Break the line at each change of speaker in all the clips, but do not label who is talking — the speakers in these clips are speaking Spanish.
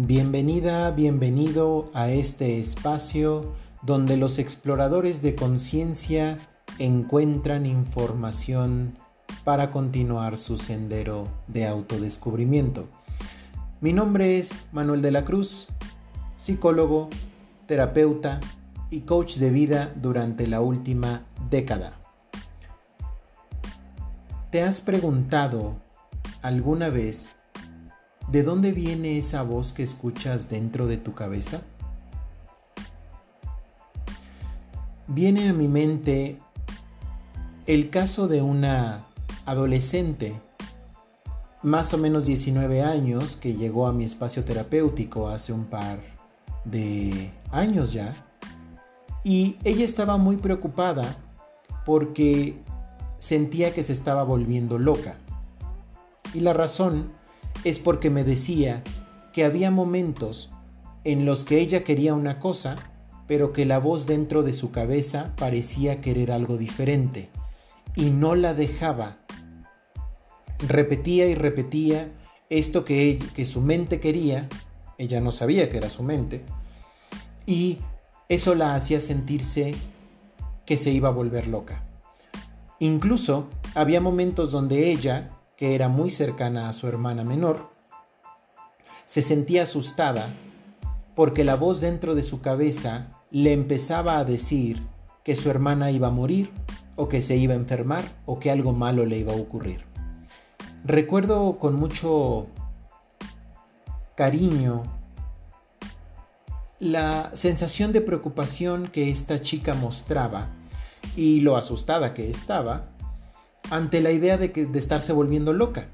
Bienvenida, bienvenido a este espacio donde los exploradores de conciencia encuentran información para continuar su sendero de autodescubrimiento. Mi nombre es Manuel de la Cruz, psicólogo, terapeuta y coach de vida durante la última década. ¿Te has preguntado alguna vez ¿De dónde viene esa voz que escuchas dentro de tu cabeza? Viene a mi mente el caso de una adolescente, más o menos 19 años, que llegó a mi espacio terapéutico hace un par de años ya, y ella estaba muy preocupada porque sentía que se estaba volviendo loca. Y la razón es porque me decía que había momentos en los que ella quería una cosa, pero que la voz dentro de su cabeza parecía querer algo diferente y no la dejaba. Repetía y repetía esto que, que su mente quería, ella no sabía que era su mente, y eso la hacía sentirse que se iba a volver loca. Incluso había momentos donde ella que era muy cercana a su hermana menor, se sentía asustada porque la voz dentro de su cabeza le empezaba a decir que su hermana iba a morir o que se iba a enfermar o que algo malo le iba a ocurrir. Recuerdo con mucho cariño la sensación de preocupación que esta chica mostraba y lo asustada que estaba ante la idea de, que, de estarse volviendo loca.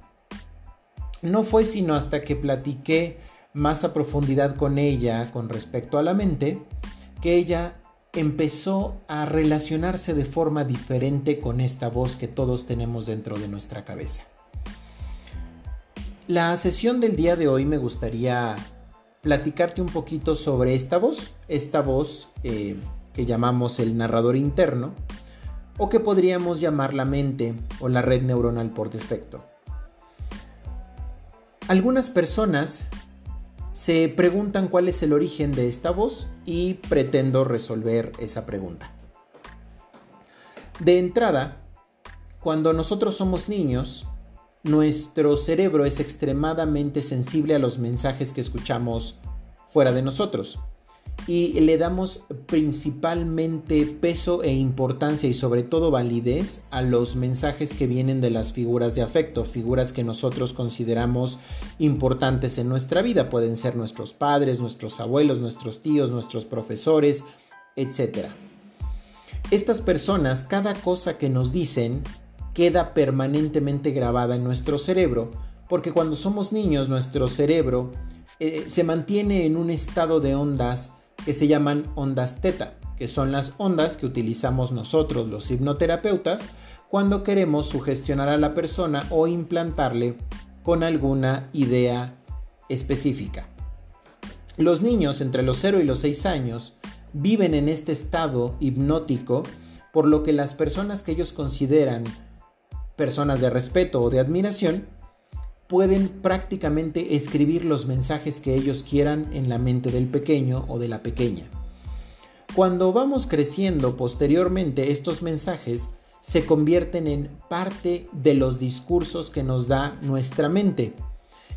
No fue sino hasta que platiqué más a profundidad con ella con respecto a la mente que ella empezó a relacionarse de forma diferente con esta voz que todos tenemos dentro de nuestra cabeza. La sesión del día de hoy me gustaría platicarte un poquito sobre esta voz, esta voz eh, que llamamos el narrador interno, o que podríamos llamar la mente o la red neuronal por defecto. Algunas personas se preguntan cuál es el origen de esta voz y pretendo resolver esa pregunta. De entrada, cuando nosotros somos niños, nuestro cerebro es extremadamente sensible a los mensajes que escuchamos fuera de nosotros y le damos principalmente peso e importancia y sobre todo validez a los mensajes que vienen de las figuras de afecto, figuras que nosotros consideramos importantes en nuestra vida. Pueden ser nuestros padres, nuestros abuelos, nuestros tíos, nuestros profesores, etc. Estas personas, cada cosa que nos dicen, queda permanentemente grabada en nuestro cerebro, porque cuando somos niños nuestro cerebro eh, se mantiene en un estado de ondas que se llaman ondas teta, que son las ondas que utilizamos nosotros los hipnoterapeutas cuando queremos sugestionar a la persona o implantarle con alguna idea específica. Los niños entre los 0 y los 6 años viven en este estado hipnótico, por lo que las personas que ellos consideran personas de respeto o de admiración pueden prácticamente escribir los mensajes que ellos quieran en la mente del pequeño o de la pequeña. Cuando vamos creciendo posteriormente, estos mensajes se convierten en parte de los discursos que nos da nuestra mente.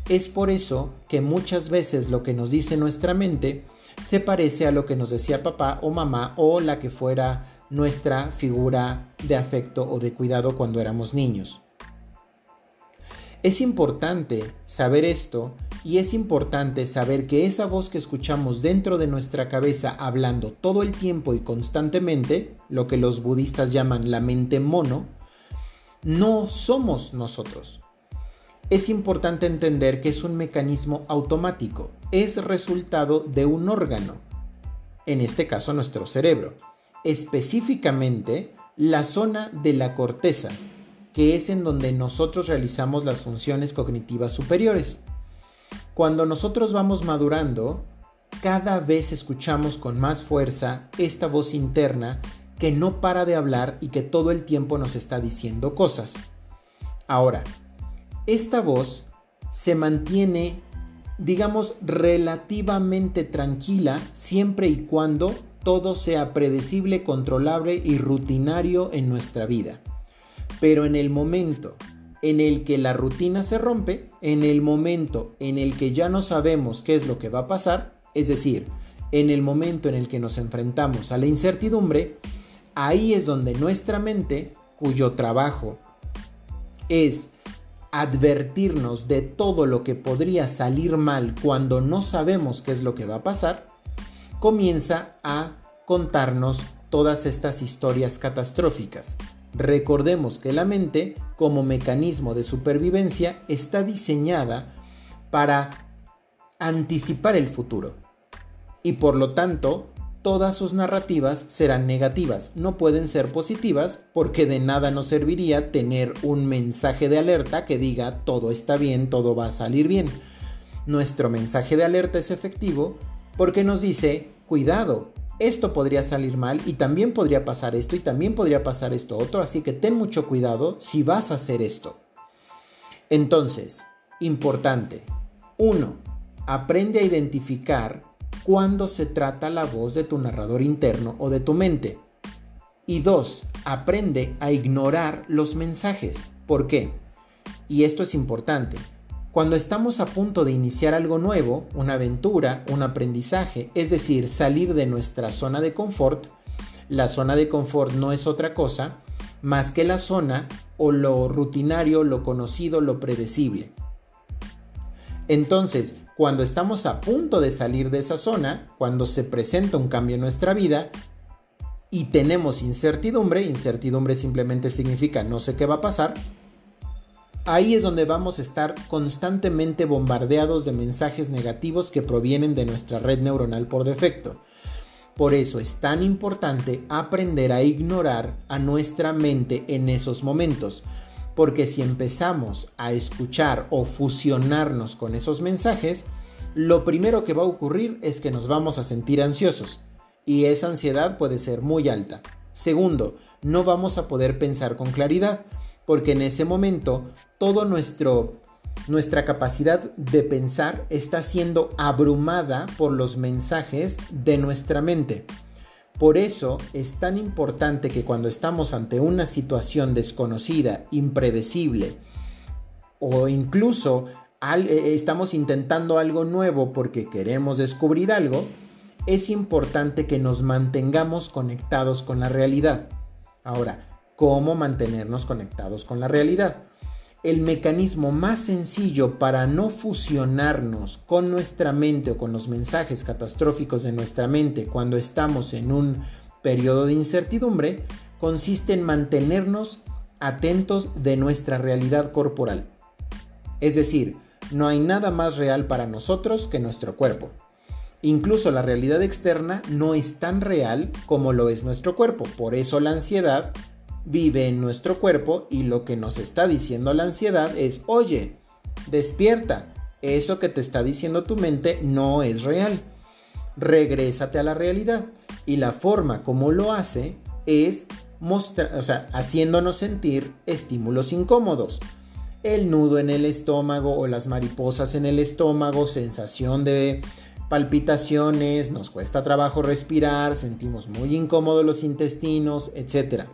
Es por eso que muchas veces lo que nos dice nuestra mente se parece a lo que nos decía papá o mamá o la que fuera nuestra figura de afecto o de cuidado cuando éramos niños. Es importante saber esto y es importante saber que esa voz que escuchamos dentro de nuestra cabeza hablando todo el tiempo y constantemente, lo que los budistas llaman la mente mono, no somos nosotros. Es importante entender que es un mecanismo automático, es resultado de un órgano, en este caso nuestro cerebro, específicamente la zona de la corteza, que es en donde nosotros realizamos las funciones cognitivas superiores. Cuando nosotros vamos madurando, cada vez escuchamos con más fuerza esta voz interna que no para de hablar y que todo el tiempo nos está diciendo cosas. Ahora, esta voz se mantiene digamos, relativamente tranquila siempre y cuando todo sea predecible, controlable y rutinario en nuestra vida. Pero en el momento en el que la rutina se rompe, en el momento en el que ya no sabemos qué es lo que va a pasar, es decir, en el momento en el que nos enfrentamos a la incertidumbre, ahí es donde nuestra mente, cuyo trabajo es advertirnos de todo lo que podría salir mal cuando no sabemos qué es lo que va a pasar, comienza a contarnos todas estas historias catastróficas. Recordemos que la mente, como mecanismo de supervivencia, está diseñada para anticipar el futuro. Y por lo tanto, todas sus narrativas serán negativas, no pueden ser positivas porque de nada nos serviría tener un mensaje de alerta que diga todo está bien, todo va a salir bien. Nuestro mensaje de alerta es efectivo porque nos dice, cuidado, esto podría salir mal y también podría pasar esto y también podría pasar esto otro, así que ten mucho cuidado si vas a hacer esto. Entonces, importante. 1. Aprende a identificar cuando se trata la voz de tu narrador interno o de tu mente. Y dos, aprende a ignorar los mensajes. ¿Por qué? Y esto es importante. Cuando estamos a punto de iniciar algo nuevo, una aventura, un aprendizaje, es decir, salir de nuestra zona de confort, la zona de confort no es otra cosa más que la zona o lo rutinario, lo conocido, lo predecible. Entonces, cuando estamos a punto de salir de esa zona, cuando se presenta un cambio en nuestra vida y tenemos incertidumbre, incertidumbre simplemente significa no sé qué va a pasar, ahí es donde vamos a estar constantemente bombardeados de mensajes negativos que provienen de nuestra red neuronal por defecto. Por eso es tan importante aprender a ignorar a nuestra mente en esos momentos porque si empezamos a escuchar o fusionarnos con esos mensajes, lo primero que va a ocurrir es que nos vamos a sentir ansiosos y esa ansiedad puede ser muy alta. Segundo, no vamos a poder pensar con claridad porque en ese momento nuestro nuestra capacidad de pensar está siendo abrumada por los mensajes de nuestra mente. Por eso es tan importante que cuando estamos ante una situación desconocida, impredecible, o incluso eh, estamos intentando algo nuevo porque queremos descubrir algo, es importante que nos mantengamos conectados con la realidad. Ahora, ¿cómo mantenernos conectados con la realidad? el mecanismo más sencillo para no fusionarnos con nuestra mente o con los mensajes catastróficos de nuestra mente cuando estamos en un periodo de incertidumbre consiste en mantenernos atentos de nuestra realidad corporal. Es decir, no hay nada más real para nosotros que nuestro cuerpo. Incluso la realidad externa no es tan real como lo es nuestro cuerpo. Por eso la ansiedad vive en nuestro cuerpo y lo que nos está diciendo la ansiedad es, oye, despierta, eso que te está diciendo tu mente no es real. Regrésate a la realidad. Y la forma como lo hace es haciéndonos sentir estímulos incómodos. El nudo en el estómago o las mariposas en el estómago, sensación de palpitaciones, nos cuesta trabajo respirar, sentimos muy incómodos los intestinos, etc.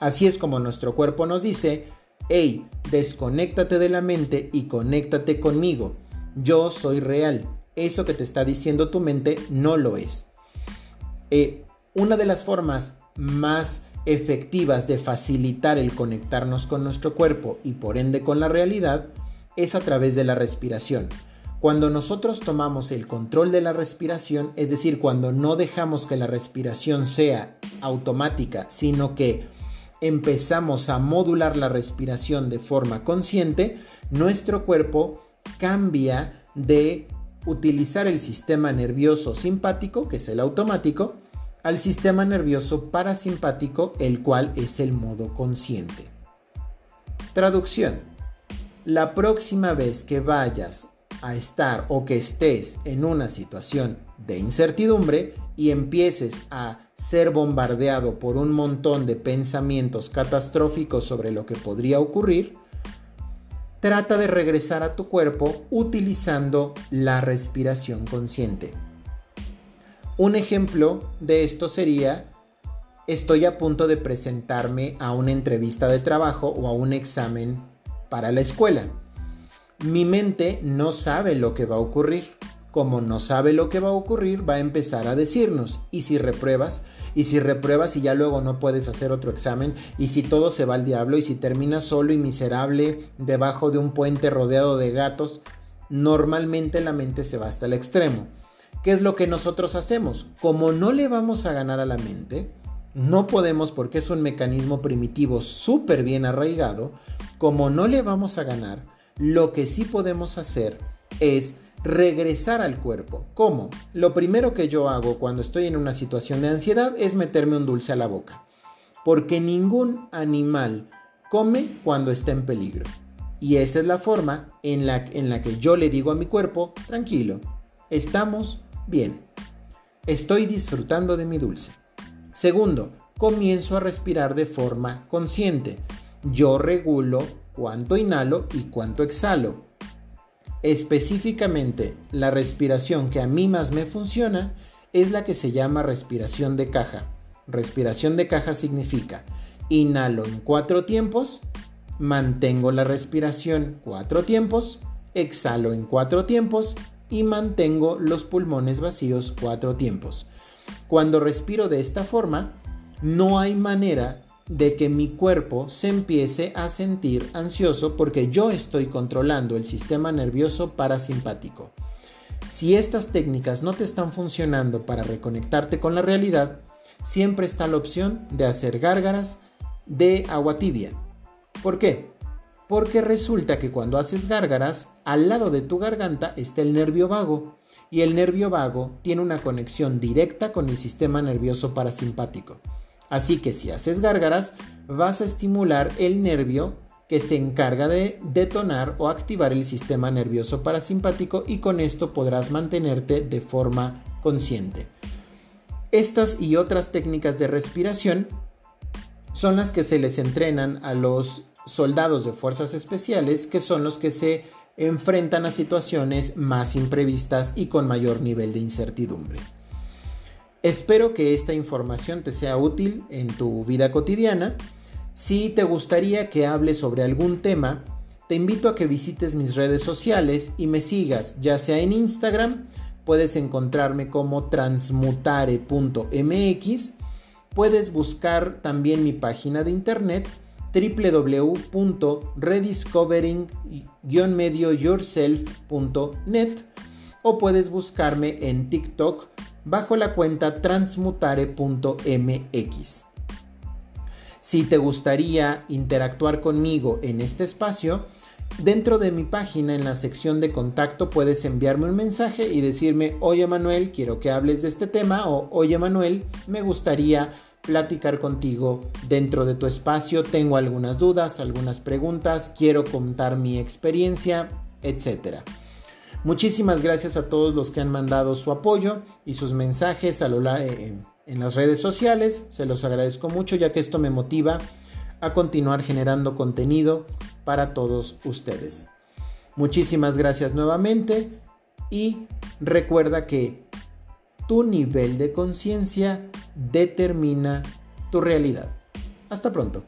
Así es como nuestro cuerpo nos dice, hey, desconéctate de la mente y conéctate conmigo. Yo soy real. Eso que te está diciendo tu mente no lo es. Eh, una de las formas más efectivas de facilitar el conectarnos con nuestro cuerpo y por ende con la realidad es a través de la respiración. Cuando nosotros tomamos el control de la respiración, es decir, cuando no dejamos que la respiración sea automática, sino que empezamos a modular la respiración de forma consciente, nuestro cuerpo cambia de utilizar el sistema nervioso simpático, que es el automático, al sistema nervioso parasimpático, el cual es el modo consciente. Traducción. La próxima vez que vayas a estar o que estés en una situación de incertidumbre y empieces a ser bombardeado por un montón de pensamientos catastróficos sobre lo que podría ocurrir, trata de regresar a tu cuerpo utilizando la respiración consciente. Un ejemplo de esto sería, estoy a punto de presentarme a una entrevista de trabajo o a un examen para la escuela. Mi mente no sabe lo que va a ocurrir. Como no sabe lo que va a ocurrir, va a empezar a decirnos, ¿y si repruebas? ¿Y si repruebas y ya luego no puedes hacer otro examen? ¿Y si todo se va al diablo? ¿Y si terminas solo y miserable debajo de un puente rodeado de gatos? Normalmente la mente se va hasta el extremo. ¿Qué es lo que nosotros hacemos? Como no le vamos a ganar a la mente, no podemos porque es un mecanismo primitivo súper bien arraigado, como no le vamos a ganar, lo que sí podemos hacer es regresar al cuerpo. ¿Cómo? Lo primero que yo hago cuando estoy en una situación de ansiedad es meterme un dulce a la boca. Porque ningún animal come cuando está en peligro. Y esa es la forma en la, en la que yo le digo a mi cuerpo, tranquilo, estamos Bien, estoy disfrutando de mi dulce. Segundo, comienzo a respirar de forma consciente. Yo regulo cuánto inhalo y cuánto exhalo. Específicamente, la respiración que a mí más me funciona es la que se llama respiración de caja. Respiración de caja significa inhalo en cuatro tiempos, mantengo la respiración cuatro tiempos, exhalo en cuatro tiempos y mantengo los pulmones vacíos cuatro tiempos. Cuando respiro de esta forma, no hay manera de que mi cuerpo se empiece a sentir ansioso porque yo estoy controlando el sistema nervioso parasimpático. Si estas técnicas no te están funcionando para reconectarte con la realidad, siempre está la opción de hacer gárgaras de agua tibia. ¿Por qué? Porque resulta que cuando haces gárgaras, al lado de tu garganta está el nervio vago. Y el nervio vago tiene una conexión directa con el sistema nervioso parasimpático. Así que si haces gárgaras, vas a estimular el nervio que se encarga de detonar o activar el sistema nervioso parasimpático y con esto podrás mantenerte de forma consciente. Estas y otras técnicas de respiración son las que se les entrenan a los soldados de fuerzas especiales que son los que se enfrentan a situaciones más imprevistas y con mayor nivel de incertidumbre. Espero que esta información te sea útil en tu vida cotidiana. Si te gustaría que hable sobre algún tema, te invito a que visites mis redes sociales y me sigas, ya sea en Instagram, puedes encontrarme como transmutare.mx, puedes buscar también mi página de internet www.rediscovering-medioyourself.net o puedes buscarme en TikTok bajo la cuenta transmutare.mx. Si te gustaría interactuar conmigo en este espacio, dentro de mi página en la sección de contacto puedes enviarme un mensaje y decirme, oye Manuel, quiero que hables de este tema o oye Manuel, me gustaría platicar contigo dentro de tu espacio. Tengo algunas dudas, algunas preguntas, quiero contar mi experiencia, etc. Muchísimas gracias a todos los que han mandado su apoyo y sus mensajes a lo en, en las redes sociales. Se los agradezco mucho ya que esto me motiva a continuar generando contenido para todos ustedes. Muchísimas gracias nuevamente y recuerda que tu nivel de conciencia determina tu realidad. Hasta pronto.